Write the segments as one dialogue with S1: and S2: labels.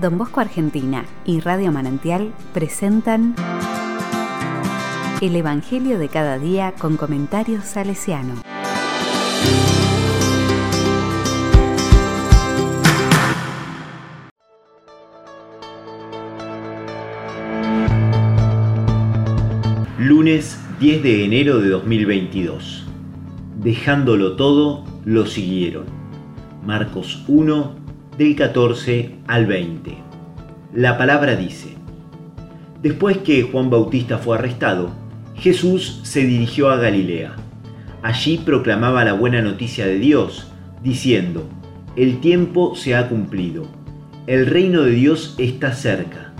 S1: Don Bosco Argentina y Radio Manantial presentan El Evangelio de cada día con comentarios salesiano.
S2: Lunes 10 de enero de 2022. Dejándolo todo, lo siguieron. Marcos 1, del 14 al 20. La palabra dice, Después que Juan Bautista fue arrestado, Jesús se dirigió a Galilea. Allí proclamaba la buena noticia de Dios, diciendo, El tiempo se ha cumplido, el reino de Dios está cerca,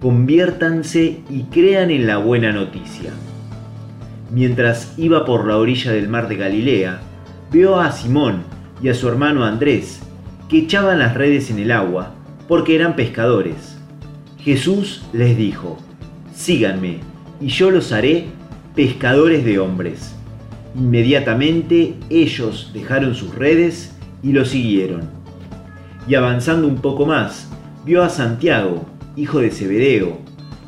S2: conviértanse y crean en la buena noticia. Mientras iba por la orilla del mar de Galilea, vio a Simón y a su hermano Andrés, que echaban las redes en el agua, porque eran pescadores. Jesús les dijo, síganme, y yo los haré pescadores de hombres. Inmediatamente ellos dejaron sus redes y lo siguieron. Y avanzando un poco más, vio a Santiago, hijo de Zebedeo,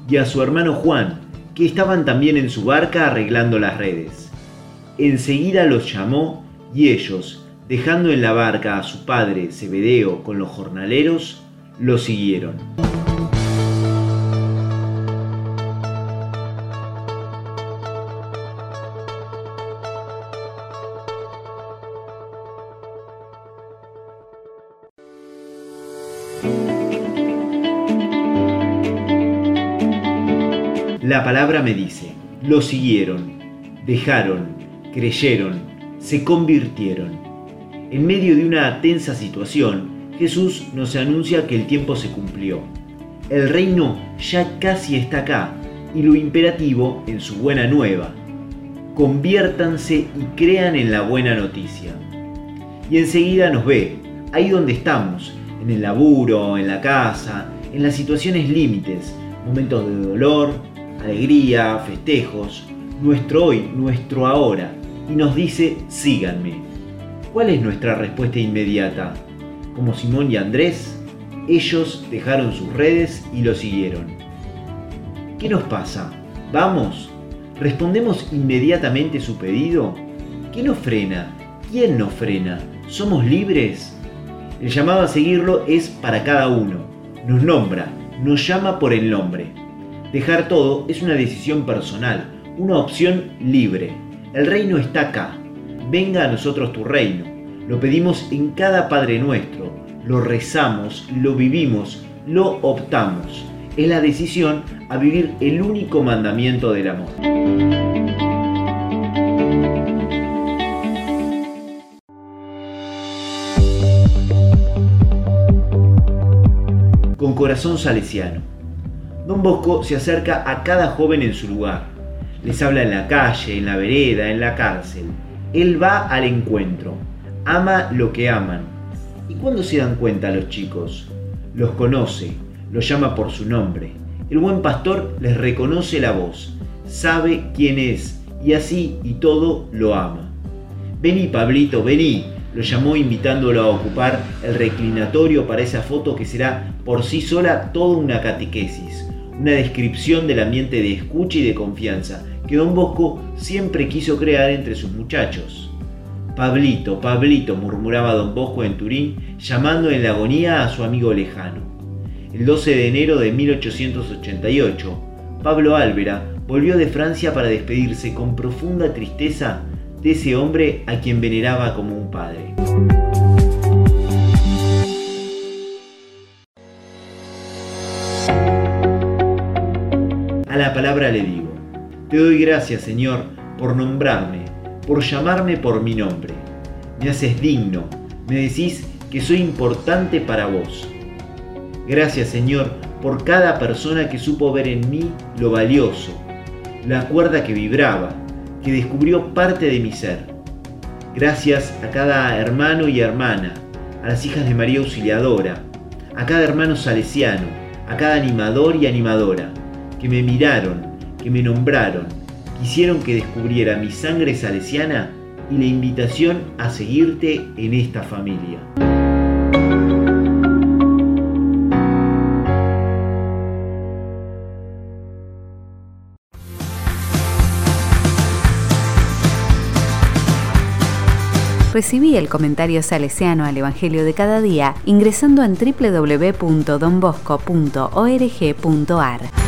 S2: y a su hermano Juan, que estaban también en su barca arreglando las redes. Enseguida los llamó y ellos, dejando en la barca a su padre Zebedeo con los jornaleros, lo siguieron. La palabra me dice, lo siguieron, dejaron, creyeron, se convirtieron. En medio de una tensa situación, Jesús nos anuncia que el tiempo se cumplió. El reino ya casi está acá y lo imperativo en su buena nueva. Conviértanse y crean en la buena noticia. Y enseguida nos ve, ahí donde estamos, en el laburo, en la casa, en las situaciones límites, momentos de dolor, alegría, festejos, nuestro hoy, nuestro ahora, y nos dice, síganme. ¿Cuál es nuestra respuesta inmediata? Como Simón y Andrés, ellos dejaron sus redes y lo siguieron. ¿Qué nos pasa? ¿Vamos? ¿Respondemos inmediatamente su pedido? ¿Qué nos frena? ¿Quién nos frena? ¿Somos libres? El llamado a seguirlo es para cada uno. Nos nombra, nos llama por el nombre. Dejar todo es una decisión personal, una opción libre. El reino está acá, venga a nosotros tu reino. Lo pedimos en cada Padre nuestro, lo rezamos, lo vivimos, lo optamos. Es la decisión a vivir el único mandamiento del amor. Con corazón salesiano. Don Bosco se acerca a cada joven en su lugar. Les habla en la calle, en la vereda, en la cárcel él va al encuentro, ama lo que aman. ¿Y cuándo se dan cuenta los chicos? Los conoce, los llama por su nombre. El buen pastor les reconoce la voz, sabe quién es y así y todo lo ama. Vení, Pablito, vení, lo llamó invitándolo a ocupar el reclinatorio para esa foto que será por sí sola toda una catequesis, una descripción del ambiente de escucha y de confianza que don Bosco siempre quiso crear entre sus muchachos. Pablito, Pablito, murmuraba don Bosco en Turín, llamando en la agonía a su amigo lejano. El 12 de enero de 1888, Pablo Álvera volvió de Francia para despedirse con profunda tristeza de ese hombre a quien veneraba como un padre. La palabra le digo, te doy gracias, Señor, por nombrarme, por llamarme por mi nombre. Me haces digno, me decís que soy importante para vos. Gracias, Señor, por cada persona que supo ver en mí lo valioso, la cuerda que vibraba, que descubrió parte de mi ser. Gracias a cada hermano y hermana, a las hijas de María Auxiliadora, a cada hermano salesiano, a cada animador y animadora, que me miraron, que me nombraron, quisieron que descubriera mi sangre salesiana y la invitación a seguirte en esta familia.
S1: recibí el comentario salesiano al Evangelio de cada día ingresando en www.donbosco.org.ar.